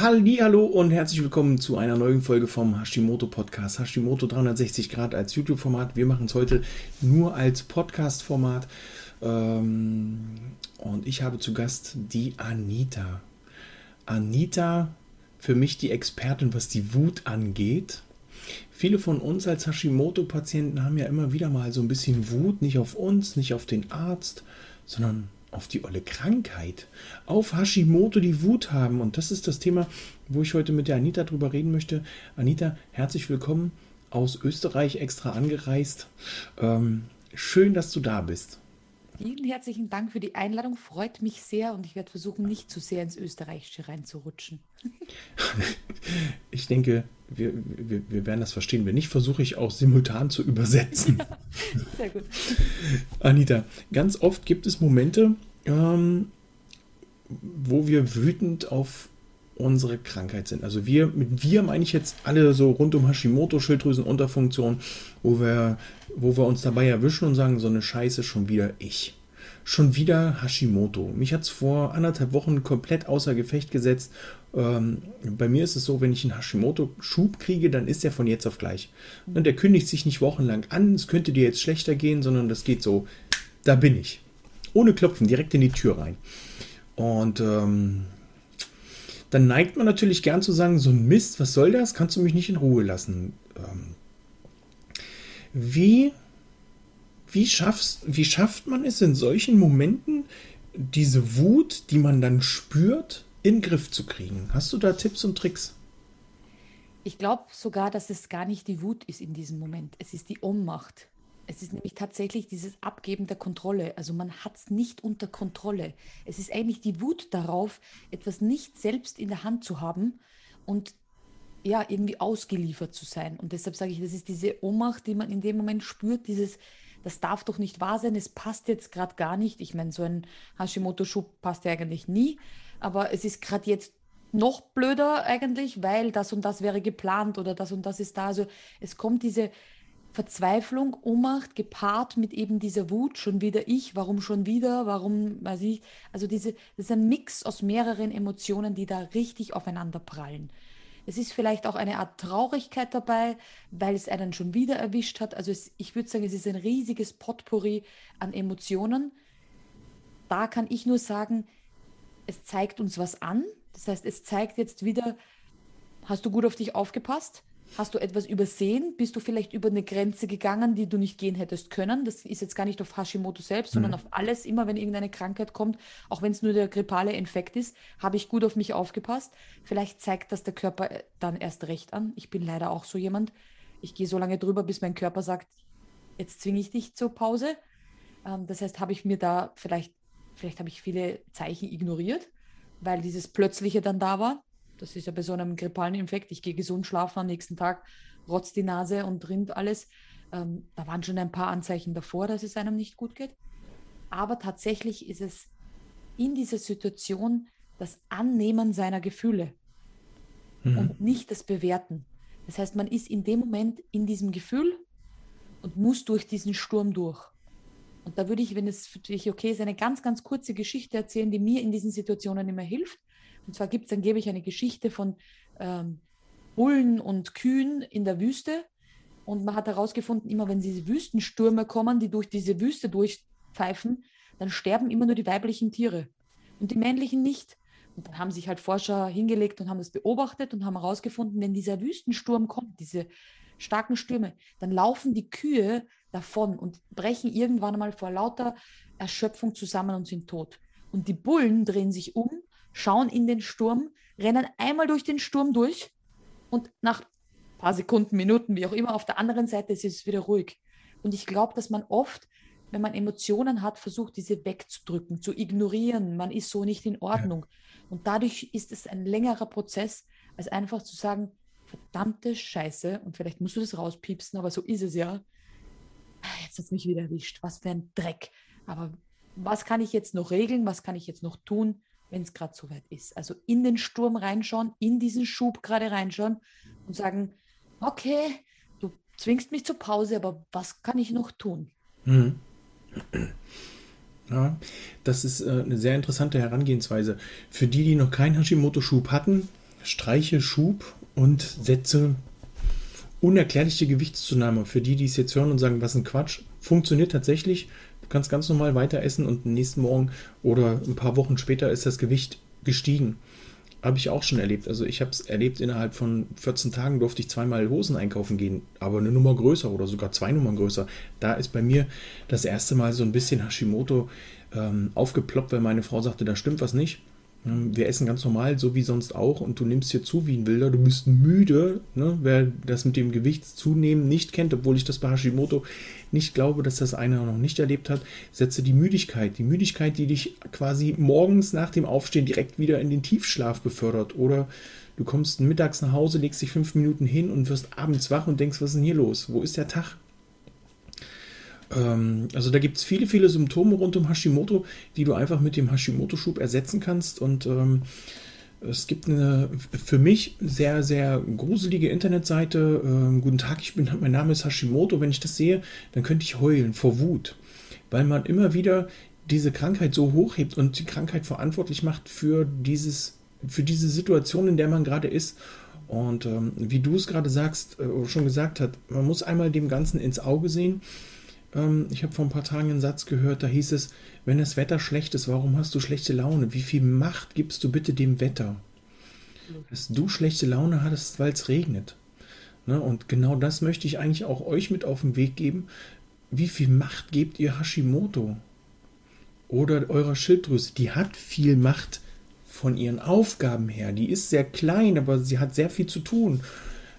Hallo und herzlich willkommen zu einer neuen Folge vom Hashimoto Podcast. Hashimoto 360 Grad als YouTube-Format. Wir machen es heute nur als Podcast-Format. Ähm, und ich habe zu Gast die Anita. Anita, für mich die Expertin, was die Wut angeht. Viele von uns als Hashimoto-Patienten haben ja immer wieder mal so ein bisschen Wut, nicht auf uns, nicht auf den Arzt, sondern auf die olle Krankheit, auf Hashimoto die Wut haben. Und das ist das Thema, wo ich heute mit der Anita drüber reden möchte. Anita, herzlich willkommen aus Österreich extra angereist. Ähm, schön, dass du da bist. Vielen herzlichen Dank für die Einladung. Freut mich sehr und ich werde versuchen, nicht zu sehr ins Österreichische reinzurutschen. ich denke, wir, wir, wir, werden das verstehen. Wenn nicht, versuche ich auch simultan zu übersetzen. sehr gut. Anita, ganz oft gibt es Momente, ähm, wo wir wütend auf unsere Krankheit sind. Also wir, mit wir meine ich jetzt alle so rund um Hashimoto, Schilddrüsenunterfunktion, wo wir, wo wir uns dabei erwischen und sagen, so eine Scheiße schon wieder ich. Schon wieder Hashimoto. Mich hat es vor anderthalb Wochen komplett außer Gefecht gesetzt. Ähm, bei mir ist es so, wenn ich einen Hashimoto-Schub kriege, dann ist der von jetzt auf gleich. Und der kündigt sich nicht wochenlang an, es könnte dir jetzt schlechter gehen, sondern das geht so, da bin ich. Ohne Klopfen, direkt in die Tür rein. Und ähm, dann neigt man natürlich gern zu sagen, so ein Mist, was soll das? Kannst du mich nicht in Ruhe lassen? Ähm, wie, wie, schaffst, wie schafft man es in solchen Momenten, diese Wut, die man dann spürt, in den Griff zu kriegen? Hast du da Tipps und Tricks? Ich glaube sogar, dass es gar nicht die Wut ist in diesem Moment. Es ist die Ohnmacht. Es ist nämlich tatsächlich dieses Abgeben der Kontrolle. Also man hat es nicht unter Kontrolle. Es ist eigentlich die Wut darauf, etwas nicht selbst in der Hand zu haben und ja, irgendwie ausgeliefert zu sein. Und deshalb sage ich, das ist diese Ohnmacht, die man in dem Moment spürt, dieses, das darf doch nicht wahr sein, es passt jetzt gerade gar nicht. Ich meine, so ein Hashimoto-Schub passt ja eigentlich nie, aber es ist gerade jetzt noch blöder eigentlich, weil das und das wäre geplant oder das und das ist da. Also es kommt diese Verzweiflung, Ohnmacht gepaart mit eben dieser Wut, schon wieder ich, warum schon wieder, warum weiß ich. Also diese, das ist ein Mix aus mehreren Emotionen, die da richtig aufeinander prallen. Es ist vielleicht auch eine Art Traurigkeit dabei, weil es einen schon wieder erwischt hat. Also es, ich würde sagen, es ist ein riesiges Potpourri an Emotionen. Da kann ich nur sagen, es zeigt uns was an. Das heißt, es zeigt jetzt wieder, hast du gut auf dich aufgepasst? Hast du etwas übersehen? Bist du vielleicht über eine Grenze gegangen, die du nicht gehen hättest können? Das ist jetzt gar nicht auf Hashimoto selbst, sondern mhm. auf alles. Immer wenn irgendeine Krankheit kommt, auch wenn es nur der grippale Infekt ist, habe ich gut auf mich aufgepasst. Vielleicht zeigt das der Körper äh, dann erst recht an. Ich bin leider auch so jemand. Ich gehe so lange drüber, bis mein Körper sagt, jetzt zwinge ich dich zur Pause. Ähm, das heißt, habe ich mir da vielleicht, vielleicht habe ich viele Zeichen ignoriert, weil dieses Plötzliche dann da war. Das ist ja bei so einem grippalen Infekt. Ich gehe gesund schlafen am nächsten Tag, rotzt die Nase und rinnt alles. Ähm, da waren schon ein paar Anzeichen davor, dass es einem nicht gut geht. Aber tatsächlich ist es in dieser Situation das Annehmen seiner Gefühle mhm. und nicht das Bewerten. Das heißt, man ist in dem Moment in diesem Gefühl und muss durch diesen Sturm durch. Und da würde ich, wenn es für dich okay ist, eine ganz, ganz kurze Geschichte erzählen, die mir in diesen Situationen immer hilft. Und zwar gibt es angeblich eine Geschichte von ähm, Bullen und Kühen in der Wüste. Und man hat herausgefunden, immer wenn diese Wüstenstürme kommen, die durch diese Wüste durchpfeifen, dann sterben immer nur die weiblichen Tiere und die männlichen nicht. Und dann haben sich halt Forscher hingelegt und haben das beobachtet und haben herausgefunden, wenn dieser Wüstensturm kommt, diese starken Stürme, dann laufen die Kühe davon und brechen irgendwann einmal vor lauter Erschöpfung zusammen und sind tot. Und die Bullen drehen sich um schauen in den Sturm, rennen einmal durch den Sturm durch und nach ein paar Sekunden, Minuten, wie auch immer, auf der anderen Seite ist es wieder ruhig. Und ich glaube, dass man oft wenn man Emotionen hat, versucht, diese wegzudrücken, zu ignorieren. Man ist so nicht in Ordnung. Ja. Und dadurch ist es ein längerer Prozess, als einfach zu sagen, verdammte Scheiße, und vielleicht musst du das rauspiepsen, aber so ist es ja. Jetzt hat es mich wieder erwischt. Was für ein Dreck. Aber was kann ich jetzt noch regeln? Was kann ich jetzt noch tun, wenn es gerade so weit ist? Also in den Sturm reinschauen, in diesen Schub gerade reinschauen und sagen, okay, du zwingst mich zur Pause, aber was kann ich noch tun? Mhm. Ja, das ist äh, eine sehr interessante Herangehensweise. Für die, die noch keinen Hashimoto-Schub hatten, streiche Schub und setze unerklärliche Gewichtszunahme. Für die, die es jetzt hören und sagen, was ein Quatsch, funktioniert tatsächlich. Du kannst ganz normal weiter essen und nächsten Morgen oder ein paar Wochen später ist das Gewicht gestiegen. Habe ich auch schon erlebt. Also ich habe es erlebt, innerhalb von 14 Tagen durfte ich zweimal Hosen einkaufen gehen, aber eine Nummer größer oder sogar zwei Nummern größer. Da ist bei mir das erste Mal so ein bisschen Hashimoto ähm, aufgeploppt, weil meine Frau sagte, da stimmt was nicht. Ähm, wir essen ganz normal, so wie sonst auch, und du nimmst hier zu wie ein Wilder. Du bist müde. Ne? Wer das mit dem Gewichtszunehmen nicht kennt, obwohl ich das bei Hashimoto nicht glaube, dass das einer noch nicht erlebt hat, setze die Müdigkeit. Die Müdigkeit, die dich quasi morgens nach dem Aufstehen direkt wieder in den Tiefschlaf befördert. Oder du kommst mittags nach Hause, legst dich fünf Minuten hin und wirst abends wach und denkst, was ist denn hier los? Wo ist der Tag? Ähm, also da gibt es viele, viele Symptome rund um Hashimoto, die du einfach mit dem Hashimoto-Schub ersetzen kannst. Und ähm, es gibt eine für mich sehr, sehr gruselige Internetseite. Ähm, guten Tag, ich bin, mein Name ist Hashimoto. Wenn ich das sehe, dann könnte ich heulen vor Wut, weil man immer wieder diese Krankheit so hochhebt und die Krankheit verantwortlich macht für dieses, für diese Situation, in der man gerade ist. Und ähm, wie du es gerade sagst, äh, schon gesagt hast, man muss einmal dem Ganzen ins Auge sehen ich habe vor ein paar Tagen einen Satz gehört, da hieß es, wenn das Wetter schlecht ist, warum hast du schlechte Laune? Wie viel Macht gibst du bitte dem Wetter? Dass du schlechte Laune hattest, weil es regnet. Ne? Und genau das möchte ich eigentlich auch euch mit auf den Weg geben. Wie viel Macht gebt ihr Hashimoto? Oder eurer Schilddrüse? Die hat viel Macht von ihren Aufgaben her. Die ist sehr klein, aber sie hat sehr viel zu tun.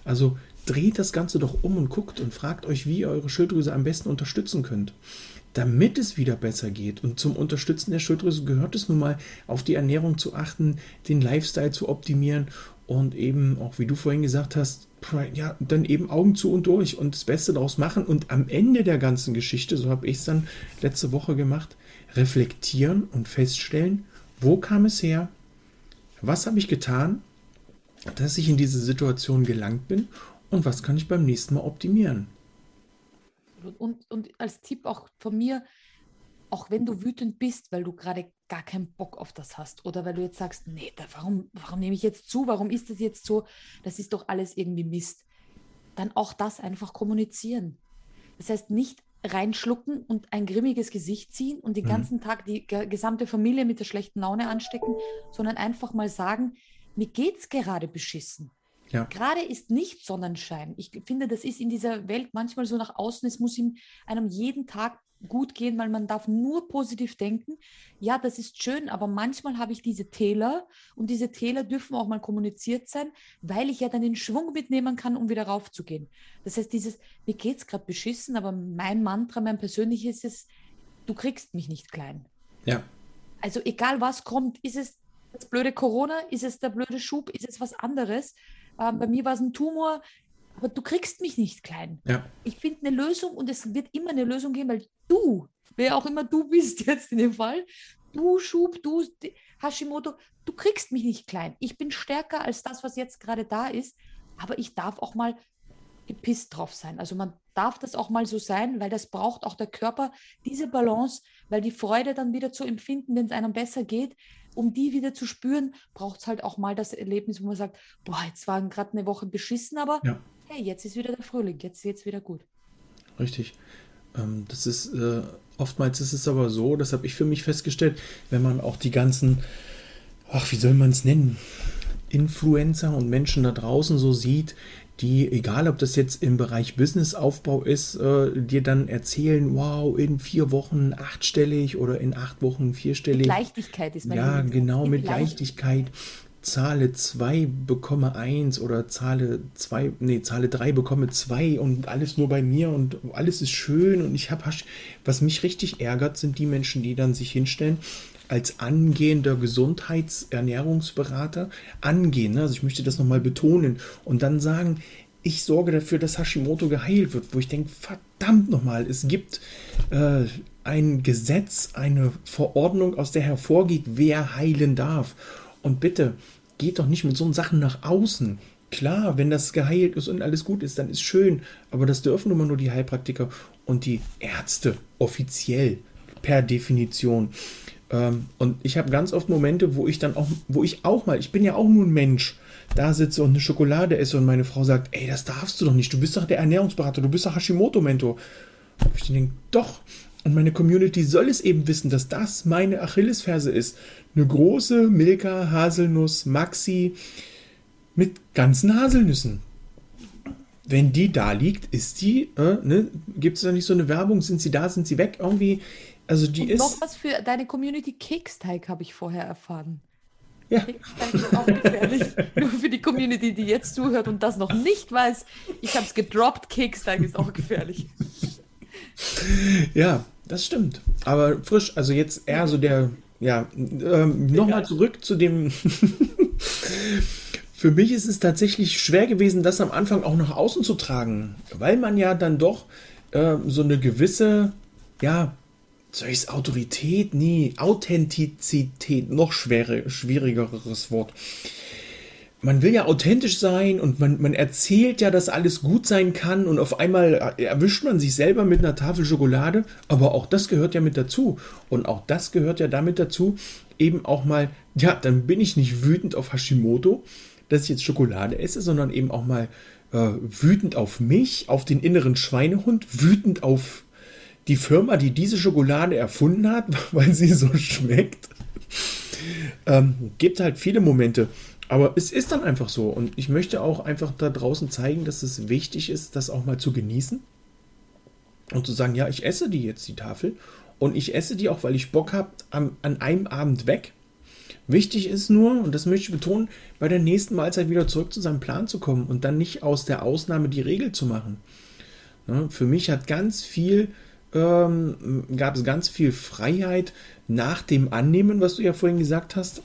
Also dreht das Ganze doch um und guckt und fragt euch, wie ihr eure Schilddrüse am besten unterstützen könnt. Damit es wieder besser geht. Und zum Unterstützen der Schilddrüse gehört es nun mal, auf die Ernährung zu achten, den Lifestyle zu optimieren und eben, auch wie du vorhin gesagt hast, ja, dann eben Augen zu und durch und das Beste daraus machen und am Ende der ganzen Geschichte, so habe ich es dann letzte Woche gemacht, reflektieren und feststellen, wo kam es her, was habe ich getan, dass ich in diese Situation gelangt bin und was kann ich beim nächsten Mal optimieren. Und, und als Tipp auch von mir, auch wenn du wütend bist, weil du gerade gar keinen Bock auf das hast oder weil du jetzt sagst, nee, da, warum, warum nehme ich jetzt zu, warum ist das jetzt so, das ist doch alles irgendwie Mist, dann auch das einfach kommunizieren. Das heißt, nicht reinschlucken und ein grimmiges Gesicht ziehen und den mhm. ganzen Tag die gesamte Familie mit der schlechten Laune anstecken, sondern einfach mal sagen, mir geht's gerade beschissen. Ja. Gerade ist nicht Sonnenschein. Ich finde, das ist in dieser Welt manchmal so nach außen, es muss ihm einem jeden Tag gut gehen, weil man darf nur positiv denken. Ja, das ist schön, aber manchmal habe ich diese Täler und diese Täler dürfen auch mal kommuniziert sein, weil ich ja dann den Schwung mitnehmen kann, um wieder raufzugehen. Das heißt, dieses, mir geht es gerade beschissen, aber mein Mantra, mein persönliches ist, du kriegst mich nicht klein. Ja. Also egal was kommt, ist es das blöde Corona, ist es der blöde Schub, ist es was anderes? Ähm, bei mir war es ein Tumor, aber du kriegst mich nicht klein. Ja. Ich finde eine Lösung und es wird immer eine Lösung geben, weil du, wer auch immer du bist jetzt in dem Fall, du Schub, du Hashimoto, du kriegst mich nicht klein. Ich bin stärker als das, was jetzt gerade da ist, aber ich darf auch mal gepisst drauf sein. Also man darf das auch mal so sein, weil das braucht auch der Körper, diese Balance, weil die Freude dann wieder zu empfinden, wenn es einem besser geht, um die wieder zu spüren, braucht es halt auch mal das Erlebnis, wo man sagt, boah, jetzt war gerade eine Woche beschissen, aber ja. hey, jetzt ist wieder der Frühling, jetzt es wieder gut. Richtig. Ähm, das ist, äh, oftmals ist es aber so, das habe ich für mich festgestellt, wenn man auch die ganzen, ach, wie soll man es nennen, Influencer und Menschen da draußen so sieht, die, egal ob das jetzt im Bereich Businessaufbau ist, äh, dir dann erzählen, wow, in vier Wochen achtstellig oder in acht Wochen vierstellig. Mit Leichtigkeit ist mein Ja, genau, mit Leichtigkeit. zahle 2, bekomme 1 oder zahle 2, nee, zahle 3, bekomme 2 und alles nur bei mir und alles ist schön und ich habe, was mich richtig ärgert, sind die Menschen, die dann sich hinstellen als angehender Gesundheitsernährungsberater angehen. Ne? Also ich möchte das nochmal betonen und dann sagen, ich sorge dafür, dass Hashimoto geheilt wird, wo ich denke, verdammt nochmal, es gibt äh, ein Gesetz, eine Verordnung, aus der hervorgeht, wer heilen darf. Und bitte, geht doch nicht mit so Sachen nach außen. Klar, wenn das geheilt ist und alles gut ist, dann ist schön, aber das dürfen mal nur die Heilpraktiker und die Ärzte offiziell per Definition. Ähm, und ich habe ganz oft Momente, wo ich dann auch, wo ich auch mal, ich bin ja auch nur ein Mensch, da sitze und eine Schokolade esse und meine Frau sagt, ey, das darfst du doch nicht, du bist doch der Ernährungsberater, du bist doch Hashimoto-Mentor. Ich denke, doch. Und meine Community soll es eben wissen, dass das meine Achillesferse ist. Eine große Milka Haselnuss Maxi mit ganzen Haselnüssen. Wenn die da liegt, ist die, äh, ne, gibt es da nicht so eine Werbung, sind sie da, sind sie weg irgendwie? Also die Und ist. Noch was für deine Community Keksteig habe ich vorher erfahren. Ja. Keksteig ist auch gefährlich. Nur für die Community, die jetzt zuhört und das noch nicht weiß, ich habe es gedroppt, Keksteig ist auch gefährlich. Ja, das stimmt. Aber frisch, also jetzt eher so der, ja, ähm, nochmal zurück zu dem. Für mich ist es tatsächlich schwer gewesen, das am Anfang auch nach außen zu tragen, weil man ja dann doch äh, so eine gewisse, ja, soll ich es Autorität? Nee, Authentizität, noch schwere, schwierigeres Wort. Man will ja authentisch sein und man, man erzählt ja, dass alles gut sein kann und auf einmal erwischt man sich selber mit einer Tafel Schokolade, aber auch das gehört ja mit dazu. Und auch das gehört ja damit dazu, eben auch mal, ja, dann bin ich nicht wütend auf Hashimoto, dass ich jetzt Schokolade esse, sondern eben auch mal äh, wütend auf mich, auf den inneren Schweinehund, wütend auf die Firma, die diese Schokolade erfunden hat, weil sie so schmeckt. Ähm, gibt halt viele Momente. Aber es ist dann einfach so. Und ich möchte auch einfach da draußen zeigen, dass es wichtig ist, das auch mal zu genießen. Und zu sagen, ja, ich esse die jetzt, die Tafel. Und ich esse die auch, weil ich Bock habe, an einem Abend weg. Wichtig ist nur, und das möchte ich betonen, bei der nächsten Mahlzeit wieder zurück zu seinem Plan zu kommen und dann nicht aus der Ausnahme die Regel zu machen. Ja, für mich hat ganz viel ähm, gab es ganz viel Freiheit nach dem Annehmen, was du ja vorhin gesagt hast,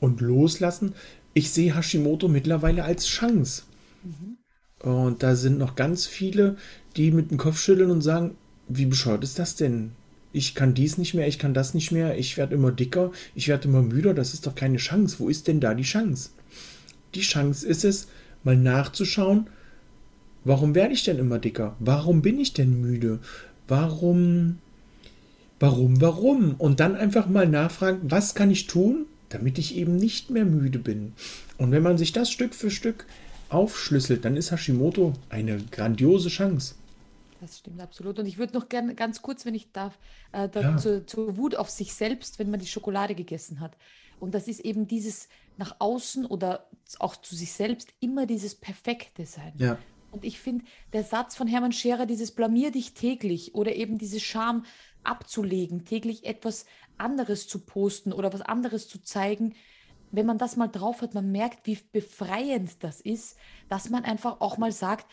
und loslassen. Ich sehe Hashimoto mittlerweile als Chance. Mhm. Und da sind noch ganz viele, die mit dem Kopf schütteln und sagen, wie bescheuert ist das denn? Ich kann dies nicht mehr, ich kann das nicht mehr, ich werde immer dicker, ich werde immer müder, das ist doch keine Chance. Wo ist denn da die Chance? Die Chance ist es, mal nachzuschauen, warum werde ich denn immer dicker? Warum bin ich denn müde? Warum, warum, warum? Und dann einfach mal nachfragen, was kann ich tun, damit ich eben nicht mehr müde bin. Und wenn man sich das Stück für Stück aufschlüsselt, dann ist Hashimoto eine grandiose Chance. Das stimmt absolut. Und ich würde noch gerne ganz kurz, wenn ich darf, äh, ja. zur, zur Wut auf sich selbst, wenn man die Schokolade gegessen hat. Und das ist eben dieses nach außen oder auch zu sich selbst immer dieses perfekte Sein. Ja. Und ich finde, der Satz von Hermann Scherer, dieses Blamier dich täglich oder eben diese Scham abzulegen, täglich etwas anderes zu posten oder was anderes zu zeigen, wenn man das mal drauf hat, man merkt, wie befreiend das ist, dass man einfach auch mal sagt,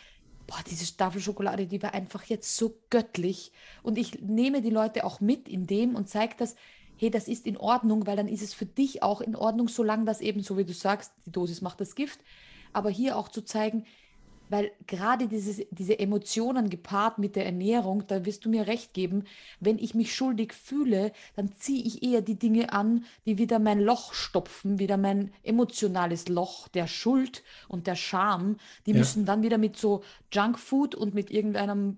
boah, diese Tafel Schokolade, die war einfach jetzt so göttlich. Und ich nehme die Leute auch mit in dem und zeige das, hey, das ist in Ordnung, weil dann ist es für dich auch in Ordnung, solange das eben, so wie du sagst, die Dosis macht das Gift. Aber hier auch zu zeigen, weil gerade dieses, diese Emotionen gepaart mit der Ernährung, da wirst du mir recht geben, wenn ich mich schuldig fühle, dann ziehe ich eher die Dinge an, die wieder mein Loch stopfen, wieder mein emotionales Loch der Schuld und der Scham. Die ja. müssen dann wieder mit so Junkfood und mit irgendeinem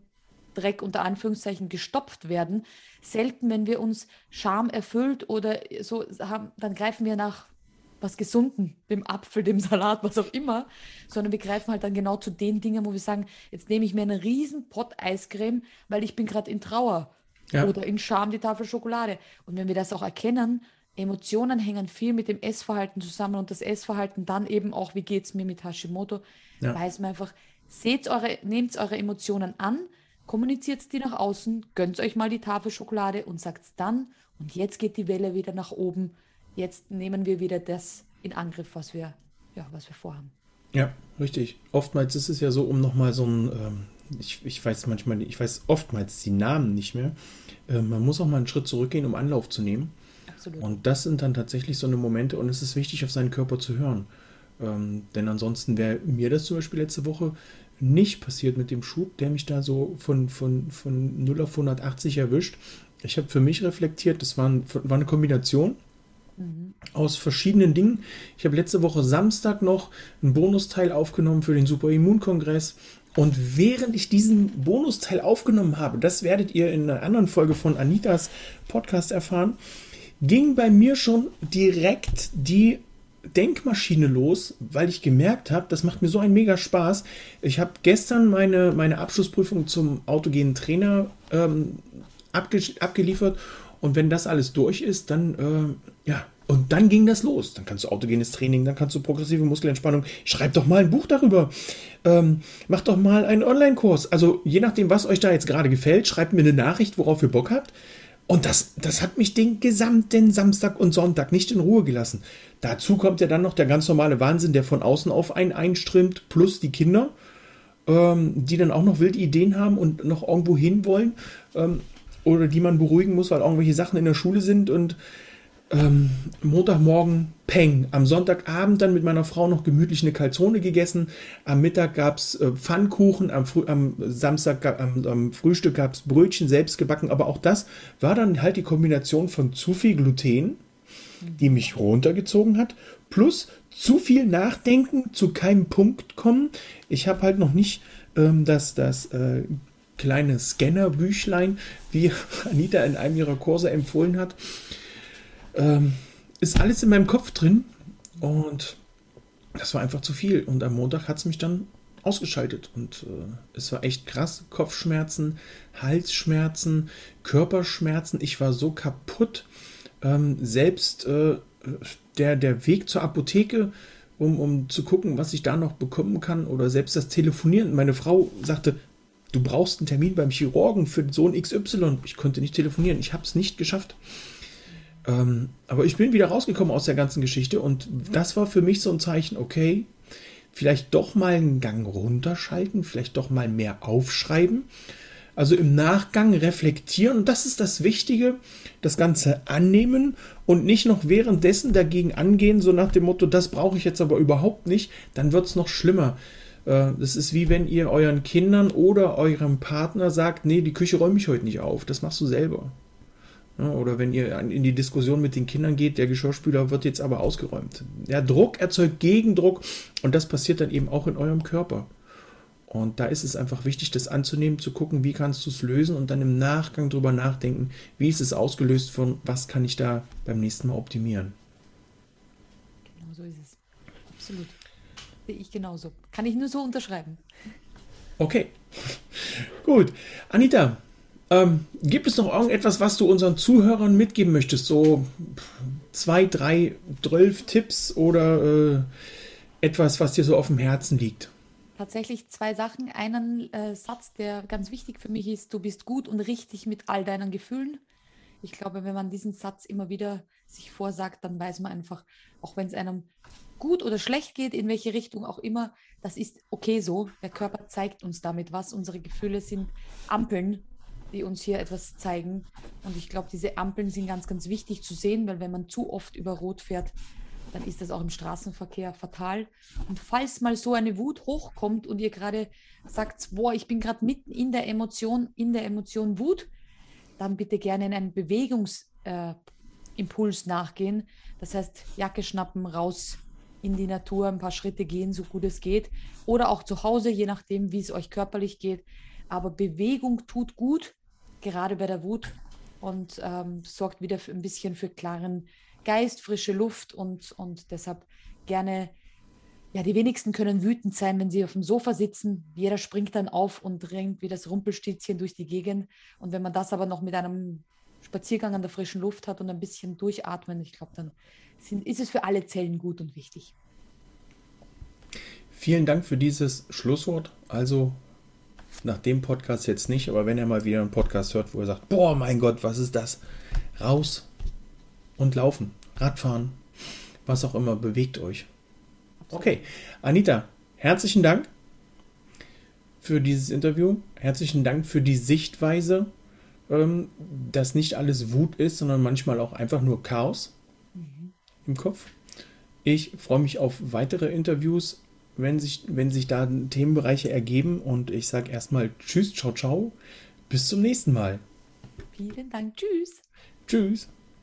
Dreck unter Anführungszeichen gestopft werden. Selten, wenn wir uns Scham erfüllt oder so haben, dann greifen wir nach was Gesunden, dem Apfel, dem Salat, was auch immer, sondern wir greifen halt dann genau zu den Dingen, wo wir sagen, jetzt nehme ich mir einen riesen Pott Eiscreme, weil ich bin gerade in Trauer ja. oder in Scham die Tafel Schokolade. Und wenn wir das auch erkennen, Emotionen hängen viel mit dem Essverhalten zusammen und das Essverhalten dann eben auch, wie geht es mir mit Hashimoto, ja. weiß man einfach, seht eure, nehmt eure Emotionen an, kommuniziert die nach außen, gönnt euch mal die Tafel Schokolade und sagt dann, und jetzt geht die Welle wieder nach oben jetzt nehmen wir wieder das in Angriff, was wir, ja, was wir vorhaben. Ja, richtig. Oftmals ist es ja so, um nochmal so ein, ähm, ich, ich weiß manchmal, ich weiß oftmals die Namen nicht mehr. Äh, man muss auch mal einen Schritt zurückgehen, um Anlauf zu nehmen. Absolut. Und das sind dann tatsächlich so eine Momente und es ist wichtig, auf seinen Körper zu hören. Ähm, denn ansonsten wäre mir das zum Beispiel letzte Woche nicht passiert mit dem Schub, der mich da so von, von, von 0 auf 180 erwischt. Ich habe für mich reflektiert, das war, ein, war eine Kombination aus verschiedenen Dingen. Ich habe letzte Woche Samstag noch einen Bonusteil aufgenommen für den Superimmunkongress. Und während ich diesen Bonusteil aufgenommen habe, das werdet ihr in einer anderen Folge von Anitas Podcast erfahren, ging bei mir schon direkt die Denkmaschine los, weil ich gemerkt habe, das macht mir so einen mega Spaß. Ich habe gestern meine, meine Abschlussprüfung zum autogenen Trainer ähm, abge abgeliefert und wenn das alles durch ist, dann äh, ja, und dann ging das los. Dann kannst du autogenes Training, dann kannst du progressive Muskelentspannung. Schreib doch mal ein Buch darüber. Ähm, mach doch mal einen Online-Kurs. Also je nachdem, was euch da jetzt gerade gefällt, schreibt mir eine Nachricht, worauf ihr Bock habt. Und das, das hat mich den gesamten Samstag und Sonntag nicht in Ruhe gelassen. Dazu kommt ja dann noch der ganz normale Wahnsinn, der von außen auf einen einströmt, plus die Kinder, ähm, die dann auch noch wilde Ideen haben und noch irgendwo hin wollen. Ähm, oder die man beruhigen muss, weil irgendwelche Sachen in der Schule sind und ähm, Montagmorgen Peng. Am Sonntagabend dann mit meiner Frau noch gemütlich eine Kalzone gegessen. Am Mittag gab es äh, Pfannkuchen. Am, am Samstag, am, am Frühstück gab es Brötchen selbst gebacken. Aber auch das war dann halt die Kombination von zu viel Gluten, die mich runtergezogen hat, plus zu viel Nachdenken, zu keinem Punkt kommen. Ich habe halt noch nicht ähm, das, das äh, kleine Scannerbüchlein, wie Anita in einem ihrer Kurse empfohlen hat ähm, ist alles in meinem Kopf drin und das war einfach zu viel. Und am Montag hat es mich dann ausgeschaltet und äh, es war echt krass. Kopfschmerzen, Halsschmerzen, Körperschmerzen. Ich war so kaputt. Ähm, selbst äh, der, der Weg zur Apotheke, um, um zu gucken, was ich da noch bekommen kann, oder selbst das Telefonieren. Meine Frau sagte, du brauchst einen Termin beim Chirurgen für Sohn XY. Ich konnte nicht telefonieren. Ich habe es nicht geschafft. Ähm, aber ich bin wieder rausgekommen aus der ganzen Geschichte und das war für mich so ein Zeichen, okay, vielleicht doch mal einen Gang runterschalten, vielleicht doch mal mehr aufschreiben. Also im Nachgang reflektieren und das ist das Wichtige, das Ganze annehmen und nicht noch währenddessen dagegen angehen, so nach dem Motto, das brauche ich jetzt aber überhaupt nicht, dann wird es noch schlimmer. Äh, das ist wie wenn ihr euren Kindern oder eurem Partner sagt, nee, die Küche räume ich heute nicht auf, das machst du selber. Oder wenn ihr in die Diskussion mit den Kindern geht, der Geschirrspüler wird jetzt aber ausgeräumt. Der Druck erzeugt Gegendruck und das passiert dann eben auch in eurem Körper. Und da ist es einfach wichtig, das anzunehmen, zu gucken, wie kannst du es lösen und dann im Nachgang drüber nachdenken, wie ist es ausgelöst von, was kann ich da beim nächsten Mal optimieren. Genau so ist es. Absolut. Sehe ich genauso. Kann ich nur so unterschreiben. Okay. Gut. Anita, ähm, gibt es noch irgendetwas, was du unseren Zuhörern mitgeben möchtest? So zwei, drei, zwölf Tipps oder äh, etwas, was dir so auf dem Herzen liegt? Tatsächlich zwei Sachen. Einen äh, Satz, der ganz wichtig für mich ist, du bist gut und richtig mit all deinen Gefühlen. Ich glaube, wenn man diesen Satz immer wieder sich vorsagt, dann weiß man einfach, auch wenn es einem gut oder schlecht geht, in welche Richtung auch immer, das ist okay so. Der Körper zeigt uns damit was. Unsere Gefühle sind Ampeln die uns hier etwas zeigen. Und ich glaube, diese Ampeln sind ganz, ganz wichtig zu sehen, weil wenn man zu oft über Rot fährt, dann ist das auch im Straßenverkehr fatal. Und falls mal so eine Wut hochkommt und ihr gerade sagt, boah, ich bin gerade mitten in der Emotion, in der Emotion Wut, dann bitte gerne in einen Bewegungsimpuls äh, nachgehen. Das heißt, Jacke schnappen, raus in die Natur, ein paar Schritte gehen, so gut es geht. Oder auch zu Hause, je nachdem, wie es euch körperlich geht. Aber Bewegung tut gut gerade bei der Wut und ähm, sorgt wieder für ein bisschen für klaren Geist, frische Luft und, und deshalb gerne, ja, die wenigsten können wütend sein, wenn sie auf dem Sofa sitzen. Jeder springt dann auf und rennt wie das Rumpelstilzchen durch die Gegend. Und wenn man das aber noch mit einem Spaziergang an der frischen Luft hat und ein bisschen durchatmen, ich glaube, dann sind, ist es für alle Zellen gut und wichtig. Vielen Dank für dieses Schlusswort. Also nach dem Podcast jetzt nicht, aber wenn er mal wieder einen Podcast hört, wo er sagt, boah, mein Gott, was ist das? Raus und laufen, Radfahren, was auch immer bewegt euch. Okay, Anita, herzlichen Dank für dieses Interview. Herzlichen Dank für die Sichtweise, ähm, dass nicht alles Wut ist, sondern manchmal auch einfach nur Chaos mhm. im Kopf. Ich freue mich auf weitere Interviews, wenn sich, wenn sich da Themenbereiche ergeben. Und ich sage erstmal Tschüss, ciao, ciao. Bis zum nächsten Mal. Vielen Dank. Tschüss. Tschüss.